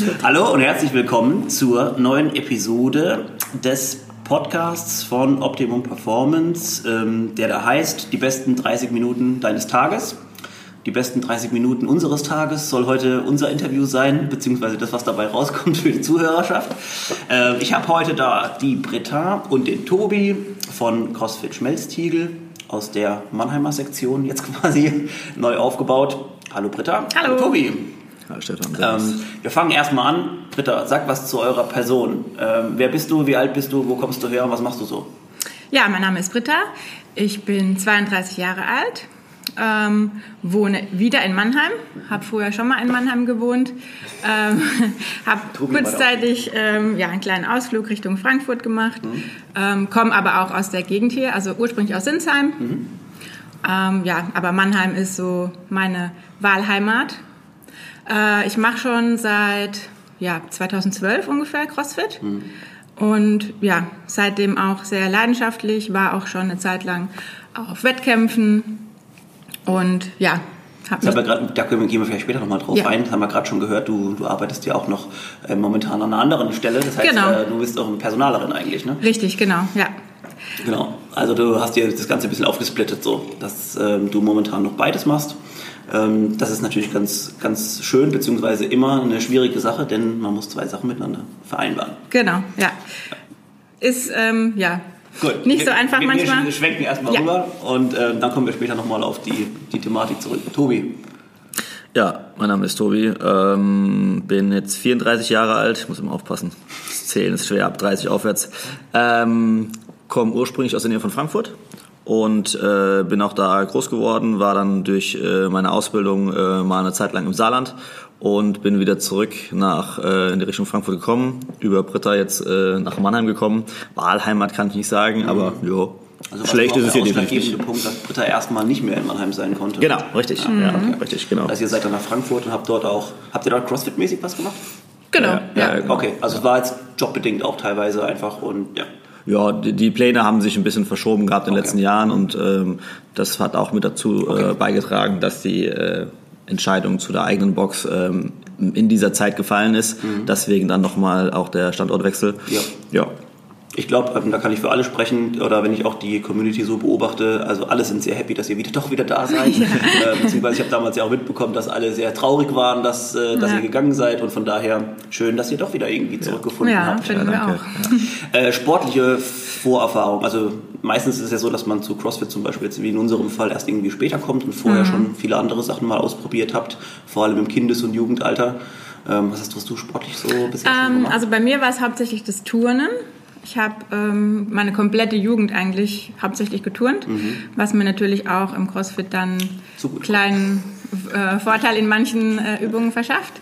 Hallo und herzlich willkommen zur neuen Episode des Podcasts von Optimum Performance, ähm, der da heißt, die besten 30 Minuten deines Tages. Die besten 30 Minuten unseres Tages soll heute unser Interview sein, beziehungsweise das, was dabei rauskommt für die Zuhörerschaft. Äh, ich habe heute da die Britta und den Tobi von CrossFit Schmelztiegel aus der Mannheimer Sektion jetzt quasi neu aufgebaut. Hallo Britta. Hallo. Tobi. Hallo Stefan. Ähm, wir fangen erstmal an. Britta, sag was zu eurer Person. Ähm, wer bist du? Wie alt bist du? Wo kommst du her? Und was machst du so? Ja, mein Name ist Britta. Ich bin 32 Jahre alt. Ähm, wohne wieder in Mannheim, habe vorher schon mal in Mannheim gewohnt, ähm, habe kurzzeitig ähm, ja, einen kleinen Ausflug Richtung Frankfurt gemacht, mhm. ähm, komme aber auch aus der Gegend hier, also ursprünglich aus Sinsheim. Mhm. Ähm, ja, aber Mannheim ist so meine Wahlheimat. Äh, ich mache schon seit ja, 2012 ungefähr CrossFit. Mhm. Und ja, seitdem auch sehr leidenschaftlich, war auch schon eine Zeit lang auf Wettkämpfen, und ja, haben wir grad, da gehen wir vielleicht später nochmal drauf ja. ein. Das haben wir gerade schon gehört. Du, du arbeitest ja auch noch äh, momentan an einer anderen Stelle. Das heißt, genau. äh, du bist auch eine Personalerin eigentlich, ne? Richtig, genau, ja. Genau. Also du hast dir das Ganze ein bisschen aufgesplittet, so, dass ähm, du momentan noch beides machst. Ähm, das ist natürlich ganz, ganz schön, beziehungsweise immer eine schwierige Sache, denn man muss zwei Sachen miteinander vereinbaren. Genau, ja. Ist, ähm, ja, Gut. Nicht so einfach wir, manchmal. Wir schwenken erstmal ja. rüber und äh, dann kommen wir später nochmal auf die, die Thematik zurück. Tobi. Ja, mein Name ist Tobi, ähm, bin jetzt 34 Jahre alt, ich muss immer aufpassen, das Zählen ist schwer, ab 30 aufwärts. Ähm, komme ursprünglich aus der Nähe von Frankfurt und äh, bin auch da groß geworden, war dann durch äh, meine Ausbildung äh, mal eine Zeit lang im Saarland und bin wieder zurück nach äh, in die Richtung Frankfurt gekommen, über Britta jetzt äh, nach Mannheim gekommen. Wahlheimat kann ich nicht sagen, mhm. aber ja. Also Schlecht ist es hier definitiv. Der Punkt, dass Britta erstmal nicht mehr in Mannheim sein konnte. Genau, richtig. Ja, ja okay. richtig, genau. Also ihr seid dann nach Frankfurt und habt dort auch, habt ihr dort Crossfit-mäßig was gemacht? Genau, ja. ja. Genau. Okay, also es war jetzt jobbedingt auch teilweise einfach und ja. Ja, die, die, Pläne haben sich ein bisschen verschoben gehabt in den okay. letzten Jahren und ähm, das hat auch mit dazu äh, okay. äh, beigetragen, dass die äh, Entscheidung zu der eigenen Box ähm, in dieser Zeit gefallen ist. Mhm. Deswegen dann nochmal auch der Standortwechsel. Ja. ja ich glaube, ähm, da kann ich für alle sprechen, oder wenn ich auch die Community so beobachte, also alle sind sehr happy, dass ihr wieder doch wieder da seid. Ja. Äh, beziehungsweise ich habe damals ja auch mitbekommen, dass alle sehr traurig waren, dass, äh, dass ja. ihr gegangen seid und von daher schön, dass ihr doch wieder irgendwie zurückgefunden ja, habt. Finden ja, wir auch. Äh, sportliche Vorerfahrung, also meistens ist es ja so, dass man zu CrossFit zum Beispiel jetzt wie in unserem Fall erst irgendwie später kommt und vorher mhm. schon viele andere Sachen mal ausprobiert habt, vor allem im Kindes- und Jugendalter. Ähm, was hast du sportlich so bisher ähm, gemacht? Also bei mir war es hauptsächlich das Turnen. Ich habe ähm, meine komplette Jugend eigentlich hauptsächlich geturnt, mhm. was mir natürlich auch im CrossFit dann so kleinen äh, Vorteil in manchen äh, Übungen verschafft.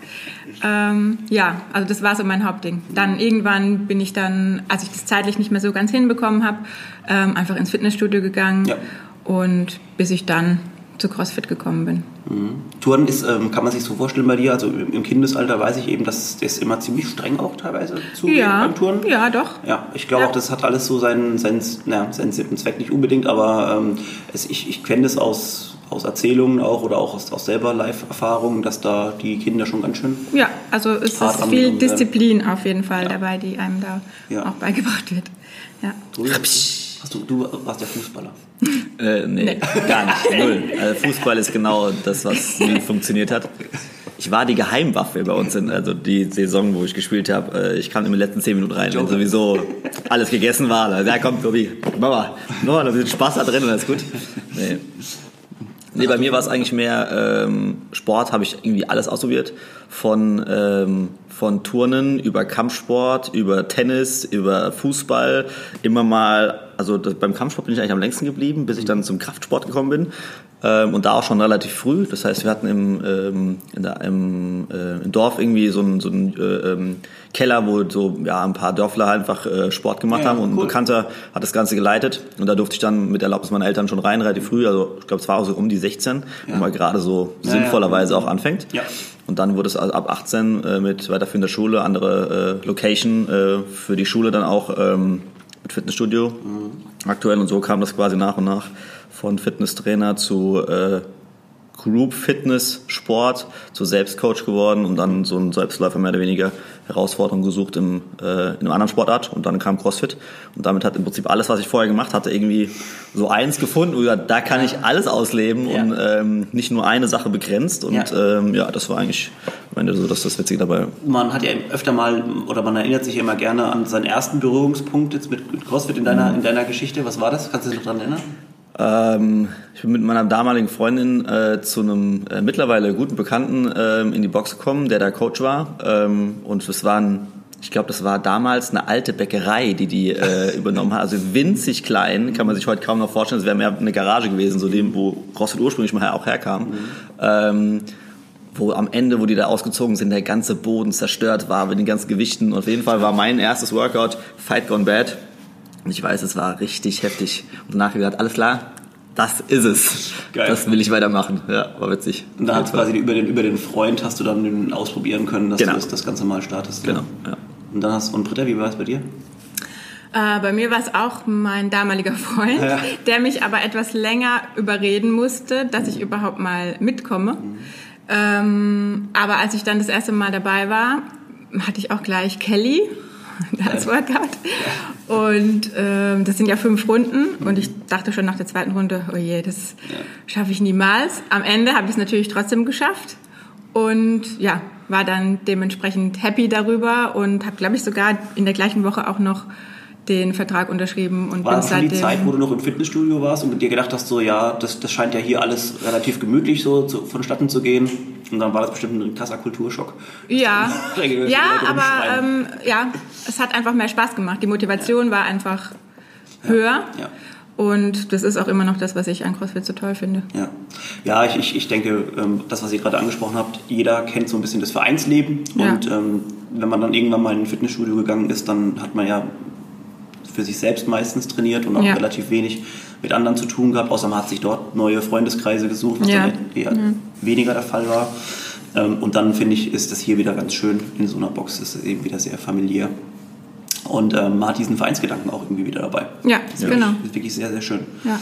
Ähm, ja, also das war so mein Hauptding. Dann irgendwann bin ich dann, als ich das zeitlich nicht mehr so ganz hinbekommen habe, ähm, einfach ins Fitnessstudio gegangen ja. und bis ich dann zu CrossFit gekommen bin. Mhm. Touren ist, ähm, kann man sich so vorstellen bei dir, also im Kindesalter weiß ich eben, dass das immer ziemlich streng auch teilweise zugeht ja, beim Touren. Ja, doch. Ja, ich glaube ja. auch, das hat alles so seinen, seinen, na, seinen Zweck nicht unbedingt, aber ähm, es, ich, ich kenne das aus, aus Erzählungen auch oder auch aus, aus selber Live-Erfahrungen, dass da die Kinder schon ganz schön. Ja, also es ist viel Disziplin auf jeden Fall ja. dabei, die einem da auch beigebracht wird. Ja. Hast du, du warst ja Fußballer. Äh, nee, nee, gar nicht. Null. Also Fußball ist genau das, was nie funktioniert hat. Ich war die Geheimwaffe bei uns in also die Saison, wo ich gespielt habe. Äh, ich kam in den letzten zehn Minuten rein, wenn sowieso alles gegessen war. Also, ja, komm, Tobi, Mama, noch ein bisschen Spaß da drin und alles gut. Nee. Nee, bei mir war es eigentlich mehr ähm, Sport, habe ich irgendwie alles ausprobiert. Von ähm, von Turnen über Kampfsport, über Tennis, über Fußball, immer mal, also das, beim Kampfsport bin ich eigentlich am längsten geblieben, bis ich dann zum Kraftsport gekommen bin. Ähm, und da auch schon relativ früh. Das heißt, wir hatten im, ähm, in der, im, äh, im Dorf irgendwie so einen so einen, äh, ähm, Keller, wo so ja, ein paar Dörfler einfach äh, Sport gemacht ja, haben und cool. ein Bekannter hat das Ganze geleitet. Und da durfte ich dann mit Erlaubnis meiner Eltern schon rein, relativ früh. Also ich glaube, es war auch so um die 16, ja. wo man gerade so ja, sinnvollerweise auch anfängt. Ja. Und dann wurde es also ab 18 äh, mit weiterführender Schule, andere äh, Location äh, für die Schule dann auch ähm, mit Fitnessstudio mhm. aktuell. Und so kam das quasi nach und nach von Fitnesstrainer zu äh, Group Fitness Sport zu Selbstcoach geworden und dann so ein Selbstläufer mehr oder weniger Herausforderung gesucht im, äh, in einem anderen Sportart und dann kam CrossFit und damit hat im Prinzip alles, was ich vorher gemacht hatte, irgendwie so eins gefunden und gesagt, da kann ich alles ausleben ja. und ähm, nicht nur eine Sache begrenzt und ja, ähm, ja das war eigentlich am Ende so das, das Witzige dabei. Man hat ja öfter mal oder man erinnert sich ja immer gerne an seinen ersten Berührungspunkt jetzt mit CrossFit in deiner, mhm. in deiner Geschichte. Was war das? Kannst du dich noch daran erinnern? Ähm, ich bin mit meiner damaligen Freundin äh, zu einem äh, mittlerweile guten Bekannten äh, in die Box gekommen, der da Coach war. Ähm, und es waren, ich glaube, das war damals eine alte Bäckerei, die die äh, übernommen hat. Also winzig klein, kann man sich heute kaum noch vorstellen. Es wäre mehr eine Garage gewesen, so dem, wo CrossFit ursprünglich mal auch herkam. Mhm. Ähm, wo am Ende, wo die da ausgezogen sind, der ganze Boden zerstört war mit den ganzen Gewichten. Und auf jeden Fall war mein erstes Workout Fight Gone Bad. Und ich weiß, es war richtig heftig. Und danach gesagt, alles klar, das ist es. Geil. Das will ich weitermachen. Ja, war witzig. Und da hast quasi über den, über den Freund hast du dann ausprobieren können, dass genau. du das, das Ganze mal startest. Genau, ja. Und dann hast und Britta, wie war es bei dir? Äh, bei mir war es auch mein damaliger Freund, ja. der mich aber etwas länger überreden musste, dass ich überhaupt mal mitkomme. Mhm. Ähm, aber als ich dann das erste Mal dabei war, hatte ich auch gleich Kelly als Workout. Und ähm, das sind ja fünf Runden und ich dachte schon nach der zweiten Runde, oh je, das schaffe ich niemals. Am Ende habe ich es natürlich trotzdem geschafft und ja, war dann dementsprechend happy darüber und habe, glaube ich, sogar in der gleichen Woche auch noch den Vertrag unterschrieben und war bin das seitdem... die Zeit, wo du noch im Fitnessstudio warst und dir gedacht hast, so ja, das, das scheint ja hier alles relativ gemütlich so zu, vonstatten zu gehen und dann war das bestimmt ein krasser Kulturschock. Ja, ja aber ähm, ja, es hat einfach mehr Spaß gemacht. Die Motivation ja. war einfach höher. Ja. Und das ist auch immer noch das, was ich an CrossFit so toll finde. Ja, ja ich, ich, ich denke, ähm, das, was ihr gerade angesprochen habt, jeder kennt so ein bisschen das Vereinsleben. Ja. Und ähm, wenn man dann irgendwann mal in ein Fitnessstudio gegangen ist, dann hat man ja für sich selbst meistens trainiert und auch ja. relativ wenig mit anderen zu tun gehabt, außer man hat sich dort neue Freundeskreise gesucht, was ja. dann eher ja. weniger der Fall war. Ähm, und dann finde ich, ist das hier wieder ganz schön in so einer Box, ist es eben wieder sehr familiär. Und ähm, man hat diesen Vereinsgedanken auch irgendwie wieder dabei. Ja, das genau. Das ist wirklich sehr, sehr schön. Ja.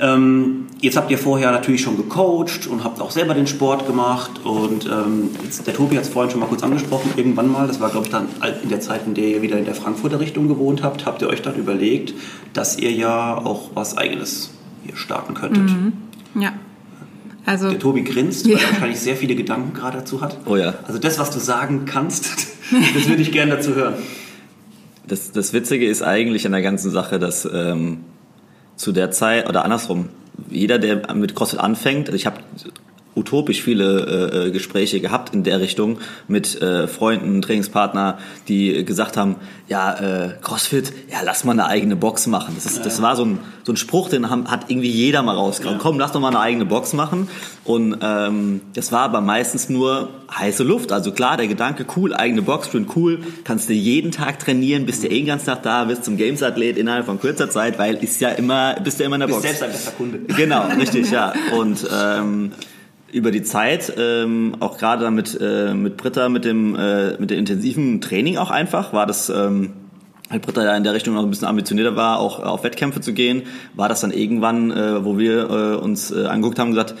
Ähm, jetzt habt ihr vorher natürlich schon gecoacht und habt auch selber den Sport gemacht. Und ähm, jetzt, der Tobi hat es vorhin schon mal kurz angesprochen, irgendwann mal, das war glaube ich dann in der Zeit, in der ihr wieder in der Frankfurter Richtung gewohnt habt, habt ihr euch dann überlegt, dass ihr ja auch was Eigenes hier starten könntet. Mhm. Ja. Also, der Tobi grinst, weil er wahrscheinlich sehr viele Gedanken gerade dazu hat. Oh ja. Also das, was du sagen kannst, das würde ich gerne dazu hören. Das, das Witzige ist eigentlich an der ganzen Sache, dass ähm, zu der Zeit, oder andersrum, jeder, der mit CrossFit anfängt, also ich habe utopisch viele äh, äh, Gespräche gehabt in der Richtung mit äh, Freunden, Trainingspartner, die gesagt haben, ja, äh, CrossFit, ja, lass mal eine eigene Box machen. Das, ist, ja. das war so ein, so ein Spruch, den haben, hat irgendwie jeder mal rausgekommen. Ja. Komm, lass doch mal eine eigene Box machen. Und ähm, das war aber meistens nur heiße Luft. Also klar, der Gedanke, cool, eigene Box, schön cool, kannst du jeden Tag trainieren, bist du eh den ganzen Tag da, bist zum Games-Athlet innerhalb von kurzer Zeit, weil ist ja immer, bist du immer in der bist Box. selbst ein bester Kunde. Genau, richtig, ja. Und ähm, über die Zeit, ähm, auch gerade dann mit, äh, mit Britta, mit dem, äh, mit dem intensiven Training auch einfach, war das, ähm, weil Britta ja in der Richtung noch ein bisschen ambitionierter war, auch auf Wettkämpfe zu gehen, war das dann irgendwann, äh, wo wir äh, uns äh, angeguckt haben, gesagt,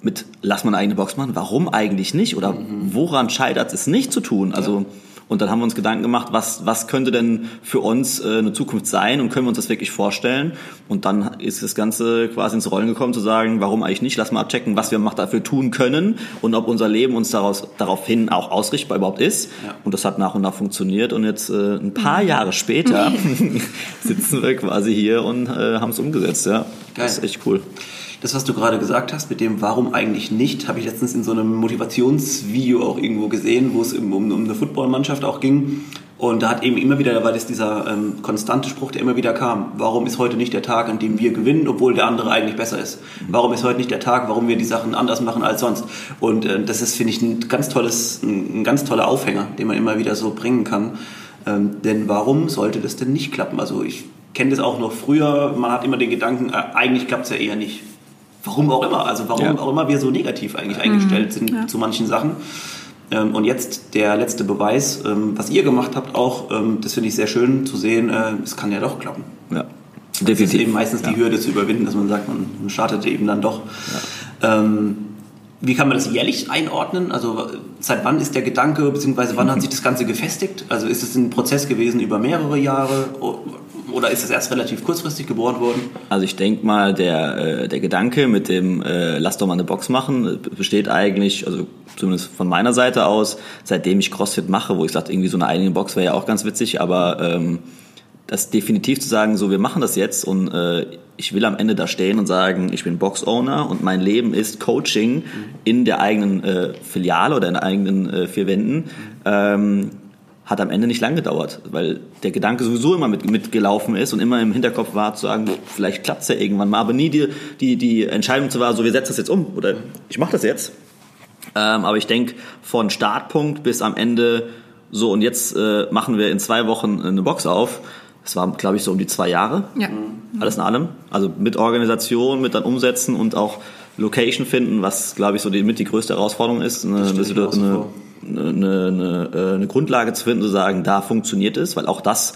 mit lass mal eine eigene Box machen, warum eigentlich nicht? Oder mhm. woran scheitert es nicht zu tun? Also ja und dann haben wir uns Gedanken gemacht, was, was könnte denn für uns äh, eine Zukunft sein und können wir uns das wirklich vorstellen? Und dann ist das Ganze quasi ins Rollen gekommen, zu sagen, warum eigentlich nicht? Lass mal abchecken, was wir dafür tun können und ob unser Leben uns daraus, daraufhin auch ausrichtbar überhaupt ist. Ja. Und das hat nach und nach funktioniert. Und jetzt äh, ein paar Jahre später sitzen wir quasi hier und äh, haben es umgesetzt. Ja, Geil. das ist echt cool das, was du gerade gesagt hast, mit dem Warum eigentlich nicht, habe ich letztens in so einem Motivationsvideo auch irgendwo gesehen, wo es um, um, eine Footballmannschaft auch ging. Und da hat eben immer wieder, da war das dieser ähm, konstante Spruch, der immer wieder kam. Warum ist heute nicht der Tag, an dem wir gewinnen, obwohl der andere eigentlich besser ist? Warum ist heute nicht der Tag, warum wir die Sachen anders machen als sonst? Und äh, das ist, finde ich, ein ganz tolles, ein, ein, ganz toller Aufhänger, den man immer wieder so bringen kann. Ähm, denn warum sollte das denn nicht klappen? Also ich kenne das auch noch früher, man hat immer den Gedanken, äh, eigentlich klappt es ja eher nicht. Warum auch immer, also warum ja. auch immer wir so negativ eigentlich mhm. eingestellt sind ja. zu manchen Sachen. Ähm, und jetzt der letzte Beweis, ähm, was ihr gemacht habt, auch, ähm, das finde ich sehr schön zu sehen, äh, es kann ja doch klappen. Ja. Definitiv. Das ist eben meistens die Hürde zu überwinden, dass man sagt, man startet eben dann doch. Wie kann man das jährlich einordnen? Also seit wann ist der Gedanke, beziehungsweise wann hat sich das Ganze gefestigt? Also ist es ein Prozess gewesen über mehrere Jahre oder ist es erst relativ kurzfristig geboren worden? Also ich denke mal, der, äh, der Gedanke mit dem äh, Lass doch mal eine Box machen besteht eigentlich, also zumindest von meiner Seite aus, seitdem ich CrossFit mache, wo ich sagte, irgendwie so eine eigene Box wäre ja auch ganz witzig, aber ähm, das definitiv zu sagen, so wir machen das jetzt und äh, ich will am Ende da stehen und sagen, ich bin Box-Owner und mein Leben ist Coaching in der eigenen äh, Filiale oder in eigenen äh, vier Wänden, ähm, hat am Ende nicht lang gedauert, weil der Gedanke sowieso immer mit, mitgelaufen ist und immer im Hinterkopf war zu sagen, vielleicht klappt es ja irgendwann mal, aber nie die, die, die Entscheidung zu war, so wir setzen das jetzt um oder ich mache das jetzt. Ähm, aber ich denke, von Startpunkt bis am Ende so und jetzt äh, machen wir in zwei Wochen eine Box auf, es war, glaube ich, so um die zwei Jahre. Ja. Alles in allem. Also mit Organisation, mit dann Umsetzen und auch Location finden, was, glaube ich, so die, mit die größte Herausforderung ist. Eine, eine, eine, eine, äh, eine Grundlage zu finden, zu sagen, da funktioniert es, weil auch das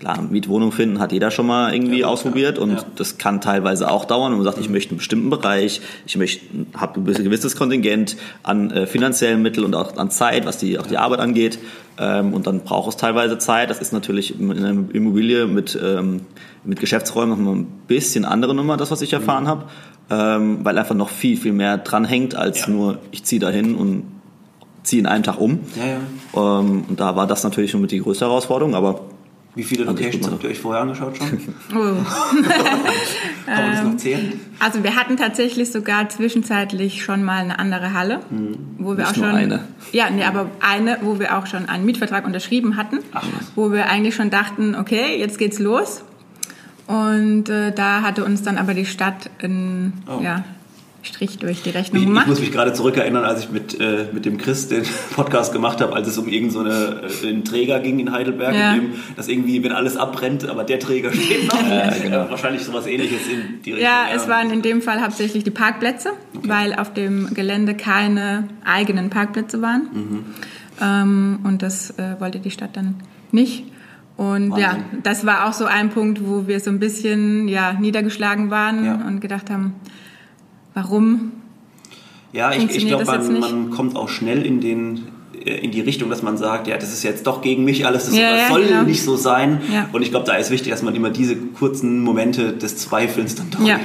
Klar, Mietwohnung finden hat jeder schon mal irgendwie ja, ausprobiert und ja. das kann teilweise auch dauern. Und man sagt, ich möchte einen bestimmten Bereich, ich möchte, habe ein gewisses Kontingent an äh, finanziellen Mitteln und auch an Zeit, was die, auch die Arbeit angeht. Ähm, und dann braucht es teilweise Zeit. Das ist natürlich in einer Immobilie mit, ähm, mit Geschäftsräumen noch mal ein bisschen andere Nummer, das, was ich erfahren mhm. habe, ähm, weil einfach noch viel, viel mehr dran hängt, als ja. nur, ich ziehe dahin und ziehe in einem Tag um. Ja, ja. Ähm, und da war das natürlich schon mit die größte Herausforderung, aber wie viele Locations habt ihr euch vorher angeschaut schon? Oh. Kann man das noch zählen? Also wir hatten tatsächlich sogar zwischenzeitlich schon mal eine andere Halle, hm. wo wir Nicht auch schon eine. Ja, nee, aber eine, wo wir auch schon einen Mietvertrag unterschrieben hatten, Ach. wo wir eigentlich schon dachten, okay, jetzt geht's los. Und äh, da hatte uns dann aber die Stadt in, oh. ja, Strich durch die Rechnung gemacht. Ich, muss mich gerade zurückerinnern, als ich mit, äh, mit dem Chris den Podcast gemacht habe, als es um irgendeinen so äh, Träger ging in Heidelberg, ja. in dem, dass irgendwie, wenn alles abbrennt, aber der Träger steht noch. Ja, genau. äh, wahrscheinlich sowas ähnliches in die Richtung. Ja, es waren in dem Fall hauptsächlich die Parkplätze, okay. weil auf dem Gelände keine eigenen Parkplätze waren. Mhm. Ähm, und das äh, wollte die Stadt dann nicht. Und Wahnsinn. ja, das war auch so ein Punkt, wo wir so ein bisschen ja, niedergeschlagen waren ja. und gedacht haben, Warum? Ja, ich, ich glaube, man, man kommt auch schnell in den äh, in die Richtung, dass man sagt, ja, das ist jetzt doch gegen mich alles, das ja, soll genau. nicht so sein. Ja. Und ich glaube, da ist wichtig, dass man immer diese kurzen Momente des Zweifelns dann doch ja.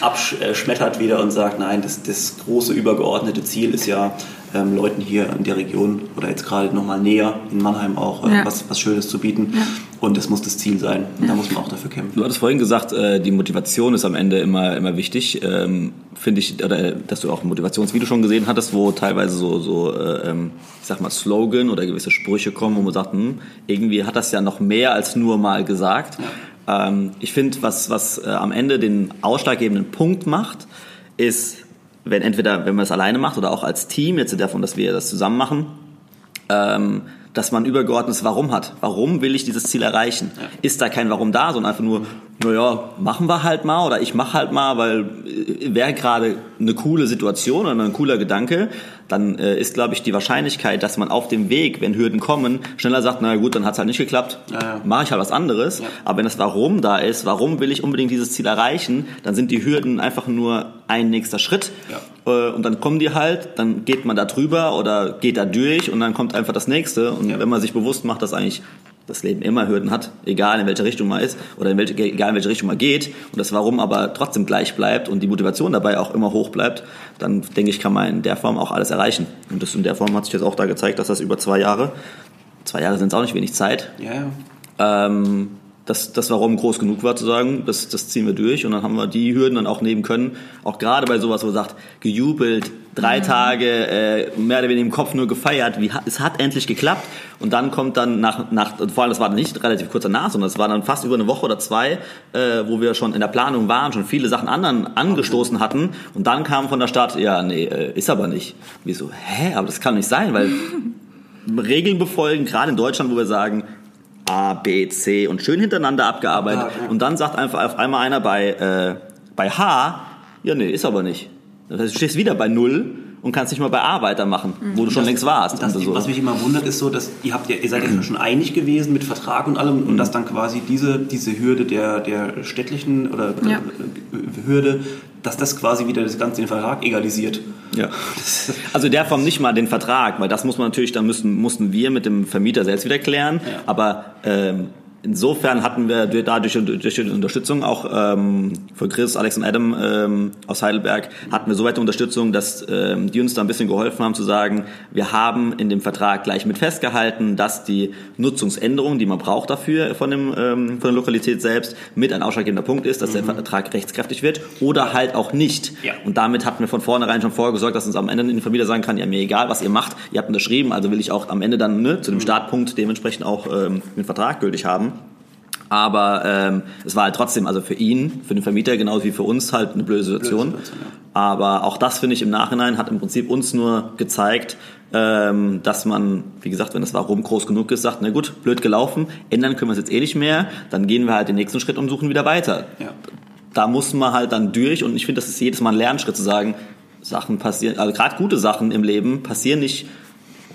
abschmettert wieder und sagt, nein, das, das große übergeordnete Ziel ist ja, ähm, Leuten hier in der Region oder jetzt gerade nochmal näher in Mannheim auch äh, ja. was, was Schönes zu bieten. Ja. Und das muss das Ziel sein. Und ja. da muss man auch dafür kämpfen. Du hattest vorhin gesagt, äh, die Motivation ist am Ende immer, immer wichtig. Ähm, Finde ich, oder dass du auch ein Motivationsvideo schon gesehen hattest, wo teilweise so, so äh, ähm, ich sag mal, Slogan oder gewisse Sprüche kommen, wo man sagt, hm, irgendwie hat das ja noch mehr als nur mal gesagt. Ähm, ich finde, was, was äh, am Ende den ausschlaggebenden Punkt macht, ist wenn entweder, wenn man es alleine macht oder auch als Team, jetzt davon, dass wir das zusammen machen, ähm, dass man übergeordnetes Warum hat. Warum will ich dieses Ziel erreichen? Ja. Ist da kein Warum da, sondern einfach nur, naja, machen wir halt mal oder ich mache halt mal, weil äh, wäre gerade eine coole Situation oder ein cooler Gedanke, dann äh, ist, glaube ich, die Wahrscheinlichkeit, dass man auf dem Weg, wenn Hürden kommen, schneller sagt, na gut, dann hat es halt nicht geklappt, ja, ja. mache ich halt was anderes. Ja. Aber wenn das Warum da ist, warum will ich unbedingt dieses Ziel erreichen, dann sind die Hürden einfach nur ein nächster Schritt. Und dann kommen die halt, dann geht man da drüber oder geht da durch und dann kommt einfach das nächste. Und wenn man sich bewusst macht, dass eigentlich das Leben immer Hürden hat, egal in welche Richtung man ist oder in welche, egal in welche Richtung man geht und das Warum aber trotzdem gleich bleibt und die Motivation dabei auch immer hoch bleibt, dann denke ich, kann man in der Form auch alles erreichen. Und das in der Form hat sich jetzt auch da gezeigt, dass das über zwei Jahre, zwei Jahre sind es auch nicht wenig Zeit, ja, ja. Ähm, dass das Warum groß genug war zu sagen, das, das ziehen wir durch und dann haben wir die Hürden dann auch nehmen können. Auch gerade bei sowas, wo man sagt, gejubelt, drei mhm. Tage äh, mehr oder weniger im Kopf nur gefeiert, wie, es hat endlich geklappt und dann kommt dann nach, nach vor allem das war nicht relativ kurz danach, sondern es war dann fast über eine Woche oder zwei, äh, wo wir schon in der Planung waren, schon viele Sachen anderen angestoßen hatten und dann kam von der Stadt, ja, nee, äh, ist aber nicht. Wie so, hä, aber das kann nicht sein, weil Regeln befolgen, gerade in Deutschland, wo wir sagen, A, B, C und schön hintereinander abgearbeitet. Ah, ja. Und dann sagt einfach auf einmal einer bei, äh, bei H, ja, nee, ist aber nicht. Das heißt, du stehst wieder bei Null und kannst nicht mal bei A weitermachen, mhm. wo du schon das, längst warst. Das, so. Was mich immer wundert, ist so, dass ihr habt ja, ihr seid ja schon einig gewesen mit Vertrag und allem mhm. und dass dann quasi diese, diese Hürde der, der städtlichen oder ja. Hürde, dass das quasi wieder das Ganze den Vertrag egalisiert. Ja. Also der Form nicht mal den Vertrag, weil das muss man natürlich, dann müssen, mussten wir mit dem Vermieter selbst wieder klären. Ja. Aber ähm, Insofern hatten wir dadurch durch die Unterstützung auch ähm, von Chris, Alex und Adam ähm, aus Heidelberg hatten wir so weite Unterstützung, dass ähm, die uns da ein bisschen geholfen haben zu sagen, wir haben in dem Vertrag gleich mit festgehalten, dass die Nutzungsänderung, die man braucht dafür von, dem, ähm, von der Lokalität selbst, mit ein ausschlaggebender Punkt ist, dass mhm. der Vertrag rechtskräftig wird oder halt auch nicht. Ja. Und damit hatten wir von vornherein schon vorgesorgt, dass uns am Ende die Familie sagen kann, ja mir egal, was ihr macht, ihr habt unterschrieben, also will ich auch am Ende dann ne, zu dem mhm. Startpunkt dementsprechend auch ähm, den Vertrag gültig haben. Aber ähm, es war halt trotzdem, also für ihn, für den Vermieter genauso wie für uns halt eine blöde Situation. Blöde Situation ja. Aber auch das finde ich im Nachhinein hat im Prinzip uns nur gezeigt, ähm, dass man, wie gesagt, wenn das Warum groß genug ist, sagt, na gut, blöd gelaufen, ändern können wir es jetzt eh nicht mehr, dann gehen wir halt den nächsten Schritt und suchen wieder weiter. Ja. Da muss man halt dann durch und ich finde, das ist jedes Mal ein Lernschritt zu sagen, Sachen passieren, also gerade gute Sachen im Leben passieren nicht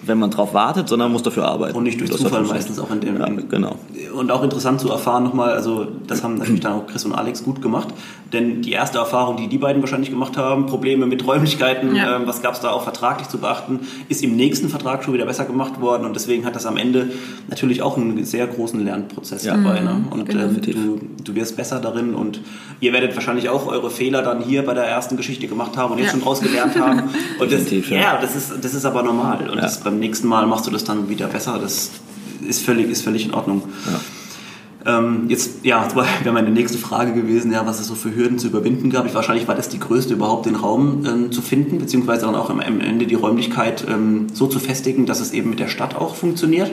wenn man drauf wartet, sondern man muss dafür arbeiten. Und nicht durch Zufall meistens auch in dem. Ja, genau. Und auch interessant zu erfahren nochmal, also das haben natürlich dann auch Chris und Alex gut gemacht, denn die erste Erfahrung, die die beiden wahrscheinlich gemacht haben, Probleme mit Räumlichkeiten, ja. ähm, was gab es da auch vertraglich zu beachten, ist im nächsten Vertrag schon wieder besser gemacht worden und deswegen hat das am Ende natürlich auch einen sehr großen Lernprozess ja. dabei. Ne? Und genau. ähm, du, du wirst besser darin und ihr werdet wahrscheinlich auch eure Fehler dann hier bei der ersten Geschichte gemacht haben und jetzt schon draus gelernt haben. Und das, ja, das ist, das ist aber normal und das beim nächsten Mal machst du das dann wieder besser. Das ist völlig, ist völlig in Ordnung. Ja. Ähm, jetzt, ja, wäre meine nächste Frage gewesen, ja, was es so für Hürden zu überwinden gab. Ich, wahrscheinlich war das die größte, überhaupt den Raum ähm, zu finden, beziehungsweise dann auch am, Ende die Räumlichkeit ähm, so zu festigen, dass es eben mit der Stadt auch funktioniert.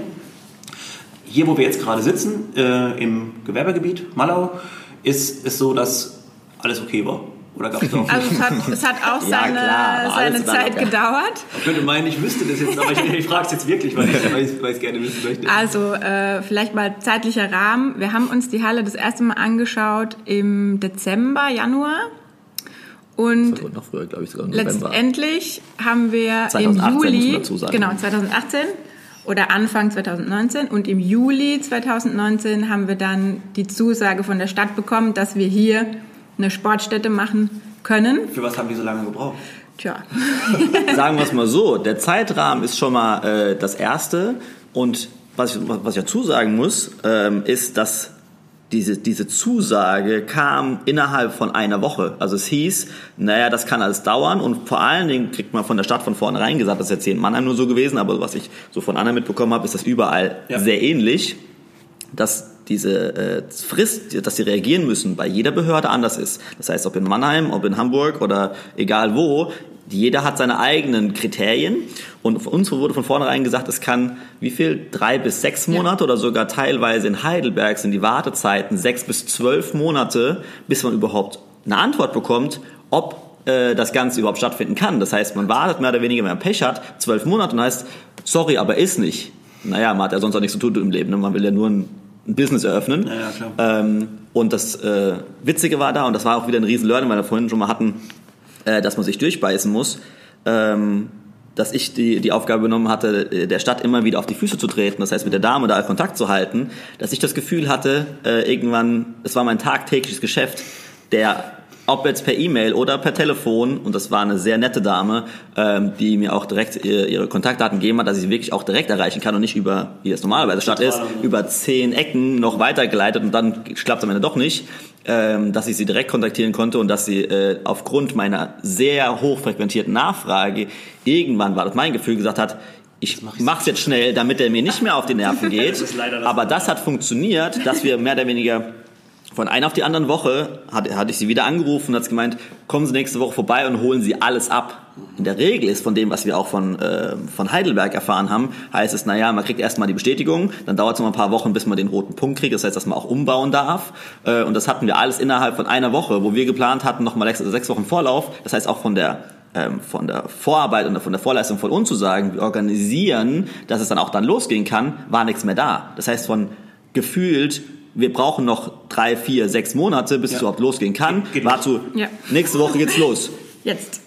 Hier, wo wir jetzt gerade sitzen, äh, im Gewerbegebiet Mallau, ist es so, dass alles okay war. Oder gab es auch Also es hat, es hat auch seine, ja, seine Zeit gedauert. Man könnte meinen, ich wüsste das jetzt, aber ich, ich frage es jetzt wirklich, weil ich, weil ich, weil ich gerne wissen möchte. Also äh, vielleicht mal zeitlicher Rahmen. Wir haben uns die Halle das erste Mal angeschaut im Dezember, Januar. Und noch früher, glaube ich, sogar letztendlich haben wir 2018, im Juli, genau 2018 oder Anfang 2019 und im Juli 2019 haben wir dann die Zusage von der Stadt bekommen, dass wir hier eine Sportstätte machen können. Für was haben die so lange gebraucht? Tja. Sagen wir es mal so, der Zeitrahmen ist schon mal äh, das Erste und was ich, was ich dazu sagen muss, ähm, ist, dass diese, diese Zusage kam innerhalb von einer Woche. Also es hieß, naja, das kann alles dauern und vor allen Dingen kriegt man von der Stadt von vornherein gesagt, das ist jetzt hier in Mannheim nur so gewesen, aber was ich so von anderen mitbekommen habe, ist das überall ja. sehr ähnlich, dass diese äh, Frist, dass sie reagieren müssen, bei jeder Behörde anders ist. Das heißt, ob in Mannheim, ob in Hamburg oder egal wo, jeder hat seine eigenen Kriterien und für uns wurde von vornherein gesagt, es kann wie viel? Drei bis sechs Monate ja. oder sogar teilweise in Heidelberg sind die Wartezeiten sechs bis zwölf Monate, bis man überhaupt eine Antwort bekommt, ob äh, das Ganze überhaupt stattfinden kann. Das heißt, man wartet mehr oder weniger, wenn man Pech hat, zwölf Monate und heißt, sorry, aber ist nicht. Naja, man hat ja sonst auch nichts zu tun im Leben. Ne? Man will ja nur ein ein Business eröffnen. Ja, ja. Ähm, und das äh, Witzige war da, und das war auch wieder ein riesen Learning, weil wir vorhin schon mal hatten, äh, dass man sich durchbeißen muss, ähm, dass ich die, die Aufgabe genommen hatte, äh, der Stadt immer wieder auf die Füße zu treten, das heißt mit der Dame da Kontakt zu halten, dass ich das Gefühl hatte, äh, irgendwann, es war mein tagtägliches Geschäft, der ob jetzt per E-Mail oder per Telefon, und das war eine sehr nette Dame, ähm, die mir auch direkt ihre Kontaktdaten gegeben hat, dass ich sie wirklich auch direkt erreichen kann und nicht über, wie es normalerweise statt ist, über zehn Ecken noch weitergeleitet und dann klappt es am Ende doch nicht, ähm, dass ich sie direkt kontaktieren konnte und dass sie äh, aufgrund meiner sehr hochfrequentierten Nachfrage irgendwann war das mein Gefühl gesagt hat, ich mach's jetzt schnell, damit er mir nicht mehr auf die Nerven geht. das aber das hat funktioniert, dass wir mehr oder weniger von einer auf die anderen Woche hat, hatte ich sie wieder angerufen und hat gemeint, kommen Sie nächste Woche vorbei und holen Sie alles ab. In der Regel ist von dem, was wir auch von, äh, von Heidelberg erfahren haben, heißt es, naja, man kriegt erstmal die Bestätigung, dann dauert es noch ein paar Wochen, bis man den roten Punkt kriegt, das heißt, dass man auch umbauen darf. Äh, und das hatten wir alles innerhalb von einer Woche, wo wir geplant hatten, nochmal sechs, sechs Wochen Vorlauf. Das heißt, auch von der ähm, von der Vorarbeit und von der Vorleistung von uns zu sagen, wir organisieren, dass es dann auch dann losgehen kann, war nichts mehr da. Das heißt, von gefühlt wir brauchen noch drei, vier, sechs Monate, bis ja. es überhaupt losgehen kann. Geht War zu, ja. nächste Woche geht's los. Jetzt.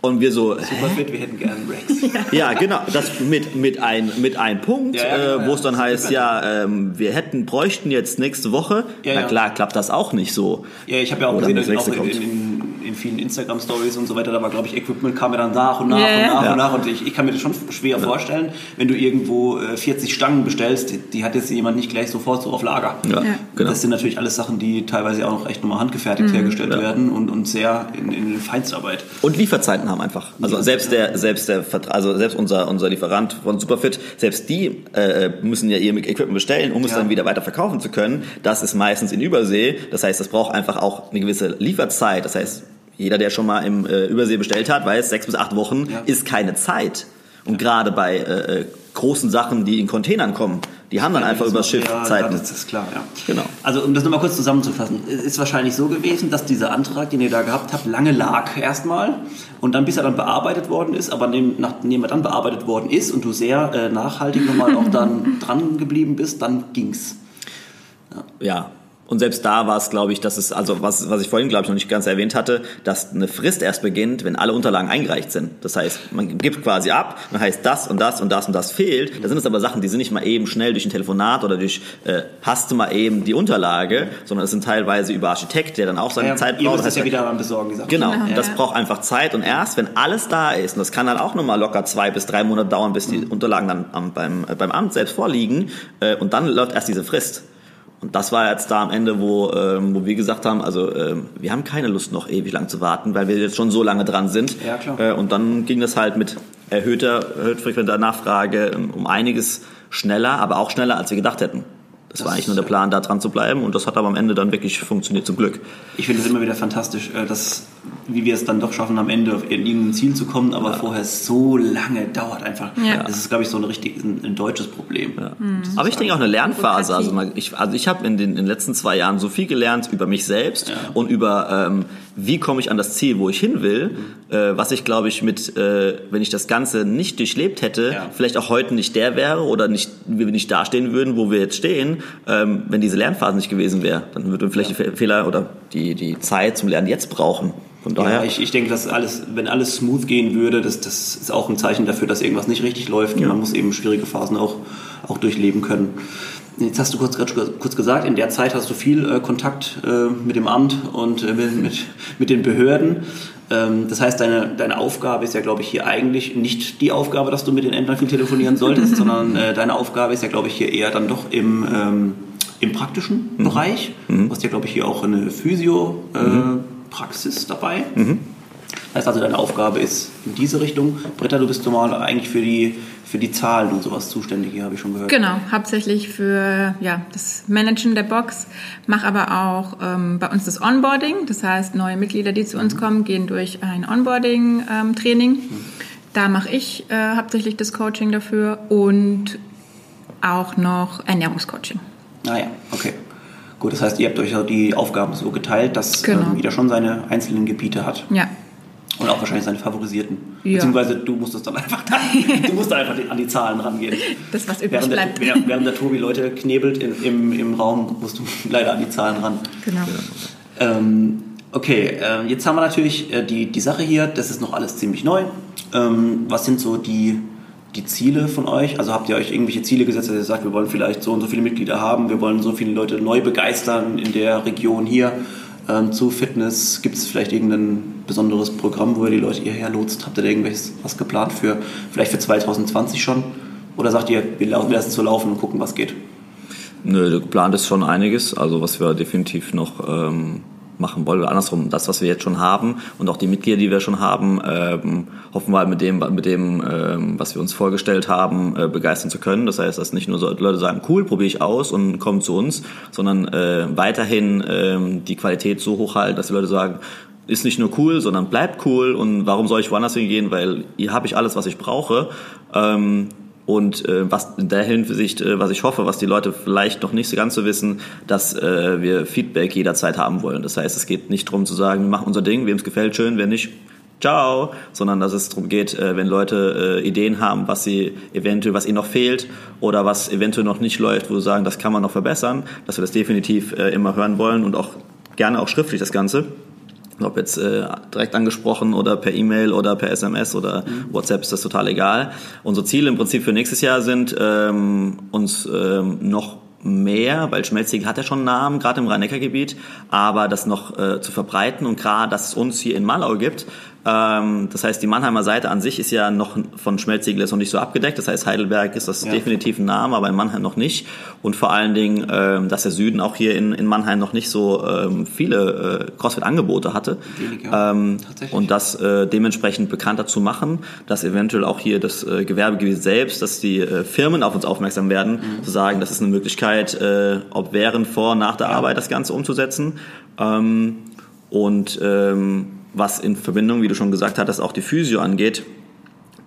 Und wir so, Super fit, wir hätten gerne Rex. ja, genau, das mit, mit ein, mit ein Punkt, ja, ja, äh, wo es dann heißt, ja, ähm, wir hätten, bräuchten jetzt nächste Woche. Ja, Na klar, klappt das auch nicht so. Ja, ich habe ja auch gesehen, auch in, in, in vielen Instagram-Stories und so weiter, da war, glaube ich, Equipment kam ja dann nach und nach Ja, und ja. nach Ja. und nach. Und ich, ich kann mir das schon schwer vorstellen, wenn du irgendwo äh, 40 Stangen bestellst, die, die hat jetzt jemand nicht gleich sofort so auf Lager. Ja, Ja. genau. Das sind natürlich alles Sachen, die teilweise auch noch echt nochmal handgefertigt hergestellt Ja. werden und, und sehr in, in Feinstarbeit. Und Lieferzeiten haben einfach. Also selbst der, selbst der, also selbst unser, unser Lieferant von Superfit, selbst die äh, müssen ja ihr Equipment bestellen, um es Ja. dann wieder weiter verkaufen zu können. Das ist meistens in Übersee. Das heißt, das braucht einfach auch eine gewisse Lieferzeit. Das heißt, jeder, der schon mal im äh, Übersee bestellt hat, weiß, sechs bis acht Wochen Ja. ist keine Zeit. Und gerade bei äh, äh, großen Sachen, die in Containern kommen, die haben dann einfach Das übers Schiff Material, Zeiten. Ja, das ist klar, ja. Genau. Also um das nochmal kurz zusammenzufassen, es ist wahrscheinlich so gewesen, dass dieser Antrag, den ihr da gehabt habt, lange lag erstmal und dann bis er dann bearbeitet worden ist, aber nachdem er dann bearbeitet worden ist und du sehr äh, nachhaltig nochmal auch dann dran geblieben bist, dann ging's. Ja. Und selbst da war es, glaube ich, dass es, also was, was ich vorhin, glaube ich, noch nicht ganz erwähnt hatte, dass eine Frist erst beginnt, wenn alle Unterlagen eingereicht sind. Das heißt, man gibt quasi ab, dann heißt das und das und das und das fehlt. Da sind es aber Sachen, die sind nicht mal eben schnell durch ein Telefonat oder durch, äh, hast du mal eben die Unterlage, sondern es sind teilweise über Architekt, der dann auch seine Ja, Zeit ihr braucht. müsst Das ja wieder beim Besorgen, Sachen. Genau, Genau. das Ja. braucht einfach Zeit und erst, wenn alles da ist, und das kann dann auch nochmal locker zwei bis drei Monate dauern, bis die Unterlagen dann am, beim, äh, beim Amt selbst vorliegen, äh, und dann läuft erst diese Frist. Und das war jetzt da am Ende, wo, ähm, wo wir gesagt haben, also ähm, wir haben keine Lust noch ewig lang zu warten, weil wir jetzt schon so lange dran sind. Ja, klar. Äh, und dann ging das halt mit erhöhter, erhöht frequenter Nachfrage ähm, um einiges schneller, aber auch schneller, als wir gedacht hätten. Das, war eigentlich nur der ist- Plan, da dran zu bleiben und das hat aber am Ende dann wirklich funktioniert, zum Glück. Ich finde es immer wieder fantastisch, äh, dass, wie wir es dann doch schaffen, am Ende auf irgendein Ziel zu kommen, aber vorher so lange dauert einfach. Ja. Das ist, glaube ich, so ein richtig ein, ein deutsches Problem. Aber ich denke auch eine Lernphase. Also, ich, also ich habe in den, in den letzten zwei Jahren so viel gelernt über mich selbst Ja. und über ähm, wie komme ich an das Ziel, wo ich hin will, äh, was ich glaube ich mit, äh, wenn ich das Ganze nicht durchlebt hätte, Ja. vielleicht auch heute nicht der wäre oder nicht, wir nicht dastehen würden, wo wir jetzt stehen, ähm, wenn diese Lernphase nicht gewesen wäre. Dann würden wir vielleicht die Fe- Fehler oder die, die Zeit zum Lernen jetzt brauchen. Von daher. Ja, ich, ich denke, dass alles, wenn alles smooth gehen würde, das, das ist auch ein Zeichen dafür, dass irgendwas nicht richtig läuft. Und man muss eben schwierige Phasen auch, auch durchleben können. Jetzt hast du kurz, kurz gesagt, in der Zeit hast du viel äh, Kontakt äh, mit dem Amt und äh, mit, mit, den Behörden. Ähm, das heißt, deine, deine Aufgabe ist ja, glaube ich, hier eigentlich nicht die Aufgabe, dass du mit den Ämtern viel telefonieren solltest, sondern äh, deine Aufgabe ist ja, glaube ich, hier eher dann doch im, ähm, im praktischen Bereich. Du hast ja, glaube ich, hier auch eine Physio-Praxis dabei. Das heißt also, deine Aufgabe ist in diese Richtung. Britta, du bist normal eigentlich für die, für die Zahlen und sowas zuständig, hier habe ich schon gehört. Genau, hauptsächlich für ja, das Managen der Box, mache aber auch ähm, bei uns das Onboarding. Das heißt, neue Mitglieder, die zu uns kommen, gehen durch ein Onboarding-Training. Da mache ich äh, hauptsächlich das Coaching dafür und auch noch Ernährungscoaching. Ah ja, okay. Gut, das heißt, ihr habt euch die Aufgaben so geteilt, dass Genau. ähm, jeder schon seine einzelnen Gebiete hat. Ja, Und auch wahrscheinlich seine favorisierten. Ja. Beziehungsweise du musst es dann einfach, du musst einfach an die Zahlen rangehen. das, was übrig Während der, bleibt. während während der Tobi Leute knebelt in, im, im Raum, musst du leider an die Zahlen ran. Genau. Ähm, okay, äh, jetzt haben wir natürlich äh, die, die Sache hier, das ist noch alles ziemlich neu. Ähm, was sind so die, die Ziele von euch? Also habt ihr euch irgendwelche Ziele gesetzt, dass ihr sagt, wir wollen vielleicht so und so viele Mitglieder haben, wir wollen so viele Leute neu begeistern in der Region hier ähm, zu Fitness? Gibt es vielleicht irgendein besonderes Programm, wo ihr die Leute hierher lotst? Habt ihr da irgendwas was geplant für vielleicht für 2020 schon? Oder sagt ihr, wir lassen es so laufen und gucken, was geht? Nö, geplant ist schon einiges, also was wir definitiv noch ähm, machen wollen. Oder andersrum, das, was wir jetzt schon haben und auch die Mitglieder, die wir schon haben, ähm, hoffen wir halt mit dem, mit dem ähm, was wir uns vorgestellt haben, äh, begeistern zu können. Das heißt, dass nicht nur so Leute sagen, cool, probiere ich aus und kommen zu uns, sondern äh, weiterhin ähm, die Qualität so hochhalten, dass die Leute sagen, ist nicht nur cool, sondern bleibt cool und warum soll ich woanders hingehen, weil hier habe ich alles, was ich brauche. Ähm, und äh, was in der Hinsicht, äh, was ich hoffe, was die Leute vielleicht noch nicht so ganz so wissen, dass äh, wir Feedback jederzeit haben wollen. Das heißt, es geht nicht darum zu sagen, wir machen unser Ding, wem es gefällt, schön, wer nicht, ciao, sondern dass es darum geht, äh, wenn Leute äh, Ideen haben, was sie eventuell, was ihnen noch fehlt oder was eventuell noch nicht läuft, wo sie sagen, das kann man noch verbessern, dass wir das definitiv äh, immer hören wollen und auch gerne auch schriftlich das Ganze. Ob jetzt äh, direkt angesprochen oder per E-Mail oder per SMS oder WhatsApp ist das total egal. Unsere Ziele im Prinzip für nächstes Jahr sind, ähm, uns ähm, noch mehr, weil Schmelzig hat ja schon einen Namen, gerade im Rhein-Neckar-Gebiet, aber das noch äh, zu verbreiten und gerade, dass es uns hier in Malau gibt, das heißt, die Mannheimer Seite an sich ist ja noch von Schmelzsiegel ist noch nicht so abgedeckt. Das heißt, Heidelberg ist das ja. definitiv ein Name, aber in Mannheim noch nicht. Und vor allen Dingen, ähm, dass der Süden auch hier in, in Mannheim noch nicht so ähm, viele äh, CrossFit-Angebote hatte. Ähm, und das äh, dementsprechend bekannter zu machen, dass eventuell auch hier das äh, Gewerbegebiet selbst, dass die Firmen auf uns aufmerksam werden, mhm. zu sagen, das ist eine Möglichkeit, ob während, vor, nach der ja. Arbeit das Ganze umzusetzen. Ähm, und ähm, was in Verbindung, wie du schon gesagt hattest, auch die Physio angeht,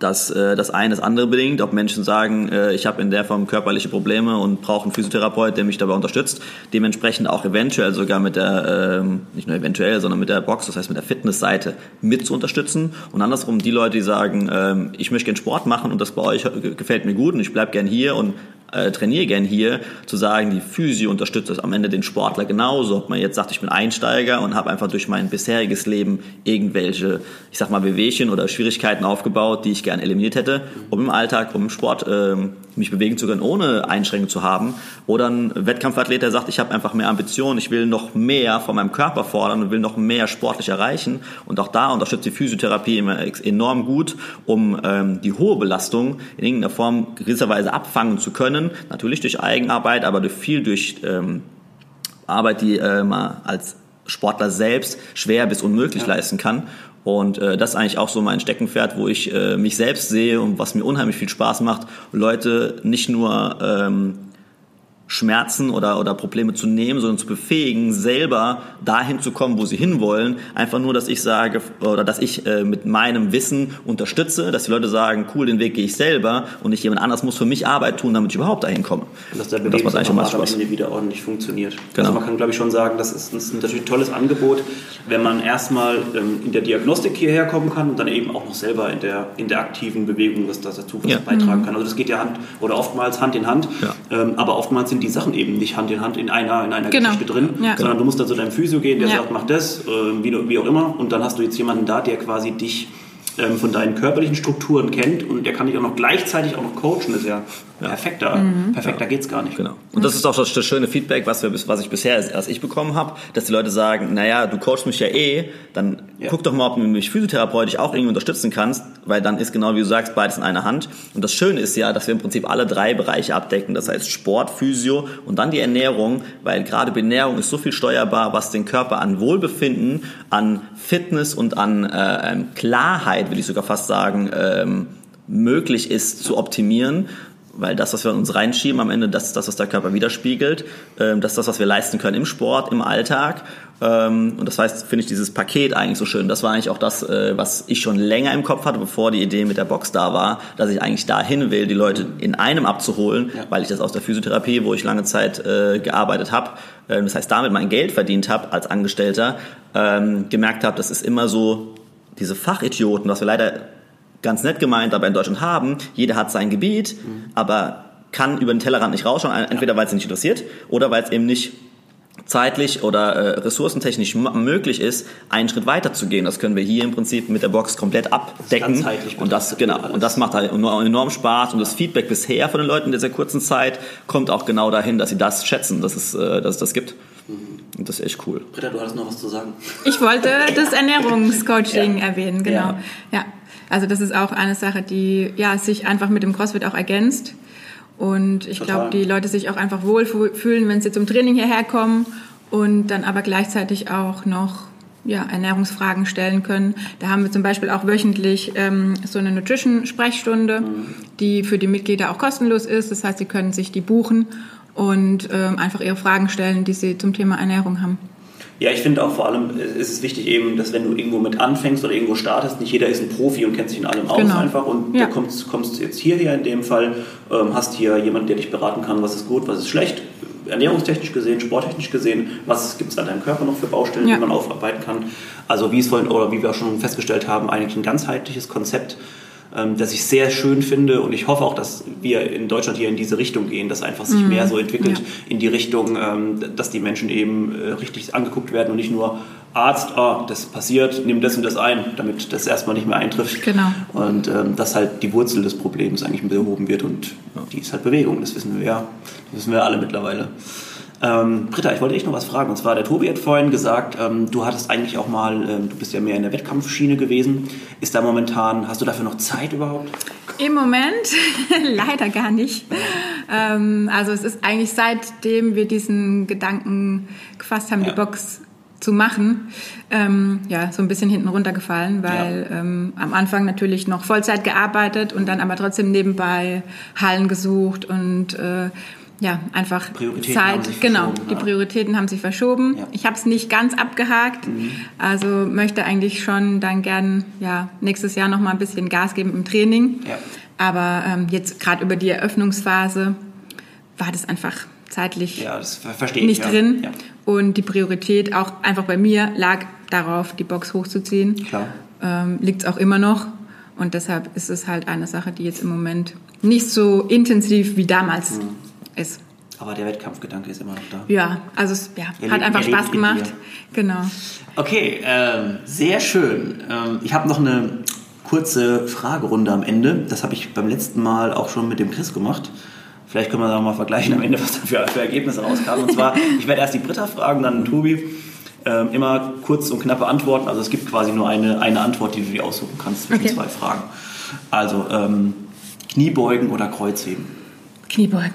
dass äh, das eine das andere bedingt, ob Menschen sagen, äh, ich habe in der Form körperliche Probleme und brauche einen Physiotherapeut, der mich dabei unterstützt, dementsprechend auch eventuell sogar mit der, äh, nicht nur eventuell, sondern mit der Box, das heißt mit der Fitnessseite mit zu unterstützen. Und andersrum die Leute, die sagen, äh, ich möchte gerne Sport machen und das bei euch gefällt mir gut und ich bleib gern hier und äh, trainiere gern hier, zu sagen, die Physio unterstützt das am Ende den Sportler genauso. Ob man jetzt sagt, ich bin Einsteiger und habe einfach durch mein bisheriges Leben irgendwelche, ich sag mal, Bewegchen oder Schwierigkeiten aufgebaut, die ich gern eliminiert hätte, um im Alltag, um im Sport äh, mich bewegen zu können, ohne Einschränkungen zu haben. Oder ein Wettkampfathlet, der sagt, ich habe einfach mehr Ambitionen, ich will noch mehr von meinem Körper fordern und will noch mehr sportlich erreichen. Und auch da unterstützt die Physiotherapie immer enorm gut, um ähm, die hohe Belastung in irgendeiner Form gewisserweise abfangen zu können. Natürlich durch Eigenarbeit, aber durch viel durch ähm, Arbeit, die äh, man als Sportler selbst schwer bis unmöglich ja. leisten kann. Und äh, das ist eigentlich auch so mein Steckenpferd, wo ich äh, mich selbst sehe und was mir unheimlich viel Spaß macht, Leute nicht nur ähm, Schmerzen oder, oder Probleme zu nehmen, sondern zu befähigen, selber dahin zu kommen, wo sie hinwollen. Einfach nur, dass ich sage oder dass ich äh, mit meinem Wissen unterstütze, dass die Leute sagen, cool, den Weg gehe ich selber und nicht jemand anders muss für mich Arbeit tun, damit ich überhaupt dahin komme. Und dass der Bewegungsapparat am Ende wieder ordentlich funktioniert. Genau. Also man kann, glaube ich, schon sagen, das ist, das ist natürlich ein tolles Angebot, wenn man erstmal ähm, in der Diagnostik hierher kommen kann und dann eben auch noch selber in der, in der aktiven Bewegung was das dazu ja. beitragen kann. Also das geht ja Hand oder oftmals Hand in Hand, ja. ähm, aber oftmals sind die Sachen eben nicht Hand in Hand in einer, in einer genau. Geschichte drin, ja. sondern du musst dann zu deinem Physio gehen, der ja. sagt, mach das, äh, wie, wie auch immer, und dann hast du jetzt jemanden da, der quasi dich ähm, von deinen körperlichen Strukturen kennt und der kann dich auch noch gleichzeitig auch noch coachen. Das ist ja, ja. perfekter. Mhm. Perfekter ja. geht's gar nicht. Genau. Und das ist auch das, das schöne Feedback, was, wir, was ich bisher als ich bekommen habe, dass die Leute sagen, naja, du coachst mich ja eh, dann ja. guck doch mal, ob du mich physiotherapeutisch auch irgendwie unterstützen kannst, weil dann ist genau wie du sagst, beides in einer Hand. Und das Schöne ist ja, dass wir im Prinzip alle drei Bereiche abdecken. Das heißt Sport, Physio und dann die Ernährung, weil gerade bei Ernährung ist so viel steuerbar, was den Körper an Wohlbefinden, an Fitness und an äh, ähm, Klarheit, will ich sogar fast sagen, ähm, möglich ist zu optimieren, weil das, was wir uns reinschieben am Ende, das ist das, was der Körper widerspiegelt. Ähm, das ist das, was wir leisten können im Sport, im Alltag. Ähm, und das heißt, finde ich dieses Paket eigentlich so schön. Das war eigentlich auch das, äh, was ich schon länger im Kopf hatte, bevor die Idee mit der Box da war, dass ich eigentlich dahin will, die Leute in einem abzuholen, ja. weil ich das aus der Physiotherapie, wo ich lange Zeit äh, gearbeitet habe, äh, das heißt damit mein Geld verdient habe als Angestellter, ähm, gemerkt habe, das ist immer so diese Fachidioten, was wir leider ganz nett gemeint, aber in Deutschland haben. Jeder hat sein Gebiet, mhm. aber kann über den Tellerrand nicht rausschauen, entweder weil es ihn nicht interessiert oder weil es eben nicht zeitlich oder äh, ressourcentechnisch möglich ist, einen Schritt weiter zu gehen. Das können wir hier im Prinzip mit der Box komplett abdecken. Das und das genau und das macht halt enorm Spaß und das Feedback bisher von den Leuten in dieser kurzen Zeit kommt auch genau dahin, dass sie das schätzen, dass es, äh, dass es das gibt. Mhm. Und das ist echt cool. Britta, du hattest noch was zu sagen. Ich wollte das Ernährungscoaching ja. erwähnen, genau. Ja. ja. Also das ist auch eine Sache, die ja, sich einfach mit dem CrossFit auch ergänzt. Und ich glaube, die Leute sich auch einfach wohlfühlen, wenn sie zum Training hierher kommen und dann aber gleichzeitig auch noch ja, Ernährungsfragen stellen können. Da haben wir zum Beispiel auch wöchentlich ähm, so eine Nutrition-Sprechstunde, mhm. die für die Mitglieder auch kostenlos ist. Das heißt, sie können sich die buchen und ähm, einfach ihre Fragen stellen, die sie zum Thema Ernährung haben. Ja, ich finde auch vor allem ist es wichtig eben, dass wenn du irgendwo mit anfängst oder irgendwo startest, nicht jeder ist ein Profi und kennt sich in allem aus genau. einfach und ja. du kommst, kommst jetzt hierher in dem Fall, ähm, hast hier jemanden, der dich beraten kann, was ist gut, was ist schlecht, ernährungstechnisch gesehen, sporttechnisch gesehen, was gibt es an deinem Körper noch für Baustellen, ja. die man aufarbeiten kann. Also wie es vorhin oder wie wir auch schon festgestellt haben, eigentlich ein ganzheitliches Konzept, ähm, das ich sehr schön finde und ich hoffe auch, dass wir in Deutschland hier in diese Richtung gehen, dass einfach sich mhm. mehr so entwickelt ja. in die Richtung, ähm, dass die Menschen eben äh, richtig angeguckt werden und nicht nur Arzt, oh, das passiert, nimm das und das ein, damit das erstmal nicht mehr eintrifft. Genau. Und ähm, dass halt die Wurzel des Problems eigentlich behoben wird und die ist halt Bewegung, das wissen wir ja, das wissen wir alle mittlerweile. Ähm, Britta, ich wollte dich noch was fragen. Und zwar, der Tobi hat vorhin gesagt, ähm, du hattest eigentlich auch mal, ähm, du bist ja mehr in der Wettkampfschiene gewesen. Ist da momentan, hast du dafür noch Zeit überhaupt? Im Moment leider gar nicht. Ähm, also es ist eigentlich seitdem wir diesen Gedanken gefasst haben, Ja. die Box zu machen, ähm, ja, so ein bisschen hinten runtergefallen, weil ähm, am Anfang natürlich noch Vollzeit gearbeitet und dann aber trotzdem nebenbei Hallen gesucht und äh, ja, einfach Prioritäten Zeit, genau, die ja. Prioritäten haben sich verschoben. Ja. Mhm. Ich habe es nicht ganz abgehakt, also möchte eigentlich schon dann gern ja, nächstes Jahr noch mal ein bisschen Gas geben im Training. Ja. Aber ähm, jetzt gerade über die Eröffnungsphase war das einfach zeitlich Ja, das ver verstehe ich. nicht ja. drin. Und die Priorität auch einfach bei mir lag darauf, die Box hochzuziehen. Klar. Ähm, Liegt es auch immer noch. Und deshalb ist es halt eine Sache, die jetzt im Moment nicht so intensiv wie damals Mhm. Ist. Aber der Wettkampfgedanke ist immer noch da. Ja, also es ja, Er hat einfach Spaß gemacht. Genau. Okay, ähm, sehr schön. Ähm, ich habe noch eine kurze Fragerunde am Ende. Das habe ich beim letzten Mal auch schon mit dem Chris gemacht. Vielleicht können wir da mal vergleichen am Ende, was da für, für Ergebnisse rauskamen. Und zwar, ich werde erst die Britta fragen, dann den Tobi. Ähm, immer kurz und knappe Antworten. Also es gibt quasi nur eine, eine Antwort, die du dir aussuchen kannst zwischen Okay. zwei Fragen. Also ähm, Kniebeugen oder Kreuzheben? Kniebeugen.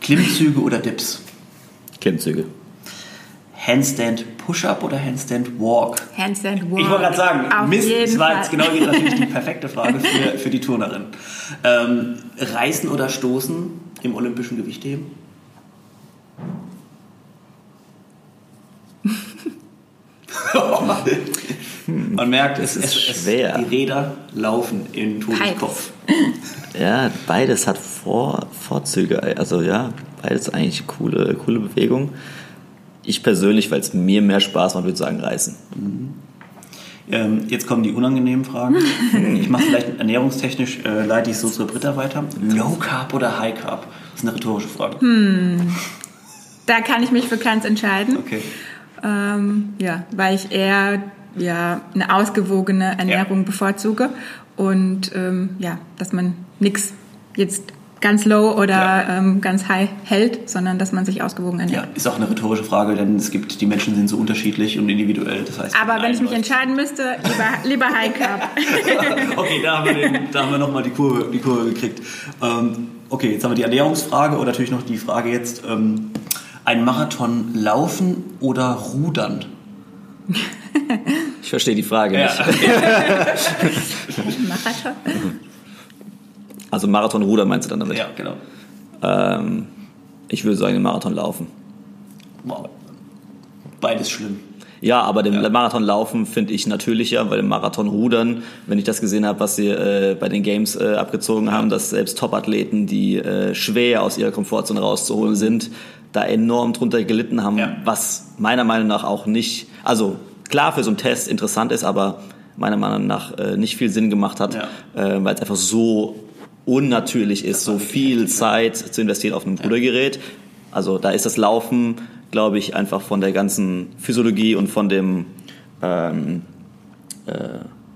Klimmzüge oder Dips? Klimmzüge. Handstand Push-Up oder Handstand Walk? Handstand Walk. Ich wollte gerade sagen, Auf Mist, jeden das war jetzt genau die, natürlich die perfekte Frage für, für die Turnerin. Ähm, reißen oder stoßen im olympischen Gewichtheben? Man merkt, es, ist es, es, schwer. die Räder laufen in Tobis Beides. Kopf. Ja, beides hat Vor Vorzüge. Also ja, beides eigentlich coole, coole Bewegung. Ich persönlich, weil es mir mehr Spaß macht, würde sagen Reißen. Ähm, jetzt kommen die unangenehmen Fragen. Ich mache vielleicht ernährungstechnisch, äh, leite ich so zur Britta weiter. Low Carb oder High Carb? Das ist eine rhetorische Frage. Da kann ich mich für keins entscheiden. Okay. Ähm, ja, weil ich eher ja, eine ausgewogene Ernährung Ja. bevorzuge und ähm, ja, dass man nichts jetzt ganz low oder Ja. ähm, ganz high hält, sondern dass man sich ausgewogen ernährt. Ja, ist auch eine rhetorische Frage, denn es gibt, die Menschen sind so unterschiedlich und individuell. Das heißt, Aber wenn ich mich entscheiden müsste, lieber, lieber High Carb. Okay, da haben wir, den, da haben wir nochmal die Kurve, die Kurve gekriegt. Ähm, okay, jetzt haben wir die Ernährungsfrage und natürlich noch die Frage jetzt, ähm, ein Marathon laufen oder rudern? Ich verstehe die Frage nicht. Marathon. Also Marathon-Ruder meinst du dann damit? ja genau. Ähm, ich würde sagen, den Marathon laufen. Wow. Beides schlimm. Ja, aber den Marathon laufen finde ich natürlicher, weil im Marathon rudern, wenn ich das gesehen habe, was sie äh, bei den Games äh, abgezogen haben, dass selbst Top-Athleten, die äh, schwer aus ihrer Komfortzone rauszuholen sind, da enorm drunter gelitten haben, Ja. was meiner Meinung nach auch nicht, also klar für so einen Test interessant ist, aber meiner Meinung nach äh, nicht viel Sinn gemacht hat, Ja. äh, weil es einfach so unnatürlich ist, so viel Zeit zu investieren auf einem Rudergerät. Also da ist das Laufen, glaube ich, einfach von der ganzen Physiologie und von dem ähm, äh,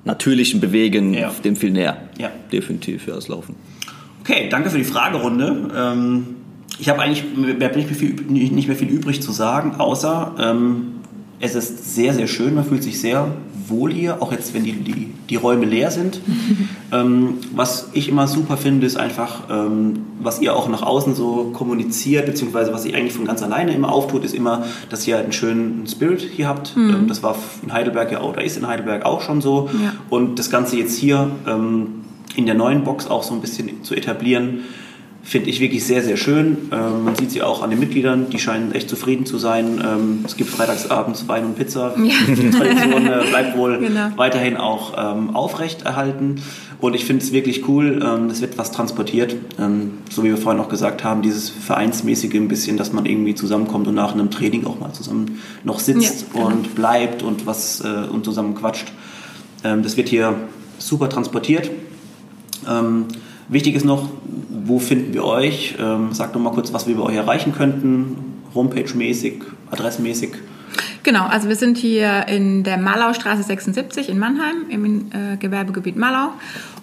natürlichen Bewegen Ja. dem viel näher. Ja. Definitiv für das Laufen. Okay, danke für die Fragerunde. Ähm, ich habe eigentlich hat nicht mehr, viel, nicht mehr viel übrig zu sagen, außer ähm, es ist sehr, sehr schön. Man fühlt sich sehr wohl hier, auch jetzt, wenn die, die, die Räume leer sind. ähm, was ich immer super finde, ist einfach, ähm, was ihr auch nach außen so kommuniziert, beziehungsweise was ihr eigentlich von ganz alleine immer auftut, ist immer, dass ihr einen schönen Spirit hier habt. Ähm, das war in Heidelberg ja auch, oder ist in Heidelberg auch schon so. Ja. Und das Ganze jetzt hier ähm, in der neuen Box auch so ein bisschen zu etablieren, finde ich wirklich sehr, sehr schön. Ähm, man sieht sie auch an den Mitgliedern, die scheinen echt zufrieden zu sein. Ähm, es gibt freitagsabends Wein und Pizza. Die Tradition äh, bleibt wohl Genau. weiterhin auch ähm, aufrecht erhalten. Und ich finde es wirklich cool, ähm, es wird was transportiert. Ähm, so wie wir vorhin auch gesagt haben, dieses Vereinsmäßige ein bisschen, dass man irgendwie zusammenkommt und nach einem Training auch mal zusammen noch sitzt Ja, genau. und bleibt und was äh, und zusammen quatscht. Ähm, das wird hier super transportiert. Wichtig ist noch, wo finden wir euch? Ähm, sagt doch mal kurz, was wir bei euch erreichen könnten, Homepage-mäßig, adressmäßig. Genau, also wir sind hier in der Malaustraße 76 in Mannheim im äh, Gewerbegebiet Malau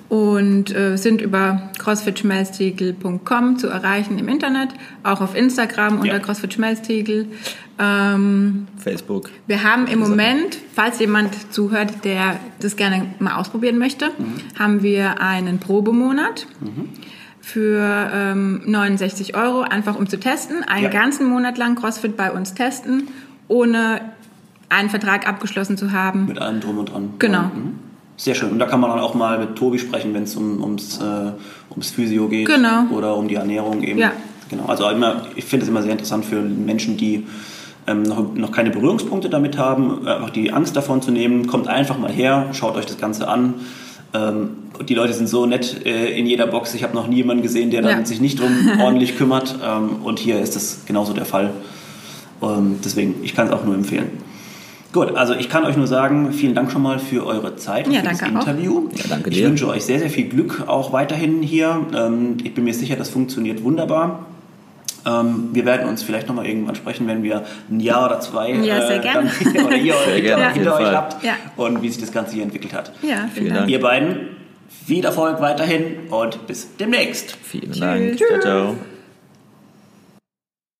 und äh, sind über crossfitschmelztiegel.com zu erreichen im Internet, auch auf Instagram unter ja. crossfitschmelztiegel. Ähm, Facebook. Wir haben im Moment, falls jemand zuhört, der das gerne mal ausprobieren möchte, mhm. haben wir einen Probemonat. Mhm für ähm, 69 Euro, einfach um zu testen. Einen ja. ganzen Monat lang CrossFit bei uns testen, ohne einen Vertrag abgeschlossen zu haben. Mit allem drum und dran. Genau. Mhm. Sehr schön. Und da kann man dann auch mal mit Tobi sprechen, wenn es um, ums, äh, ums Physio geht genau. oder um die Ernährung eben. Ja. Genau. Also immer, ich finde es immer sehr interessant für Menschen, die ähm, noch, noch keine Berührungspunkte damit haben, einfach die Angst davon zu nehmen. Kommt einfach mal her, schaut euch das Ganze an. Ähm, die Leute sind so nett äh, in jeder Box. Ich habe noch nie jemanden gesehen, der ja. sich nicht drum ordentlich kümmert. Ähm, und hier ist das genauso der Fall. Ähm, deswegen, ich kann es auch nur empfehlen. Gut, also ich kann euch nur sagen, vielen Dank schon mal für eure Zeit und ja, für das Interview. Ja, danke dir. Ich wünsche euch sehr, sehr viel Glück auch weiterhin hier. Ähm, ich bin mir sicher, das funktioniert wunderbar. Ähm, wir werden uns vielleicht nochmal irgendwann sprechen, wenn wir ein Jahr oder zwei ja, sehr äh, gerne. Dann, oder ihr sehr gerne, hinter euch habt ja. und wie sich das Ganze hier entwickelt hat. Ja, vielen, Dank. Ihr beiden, viel Erfolg weiterhin und bis demnächst. Vielen Dank. Ciao, ciao.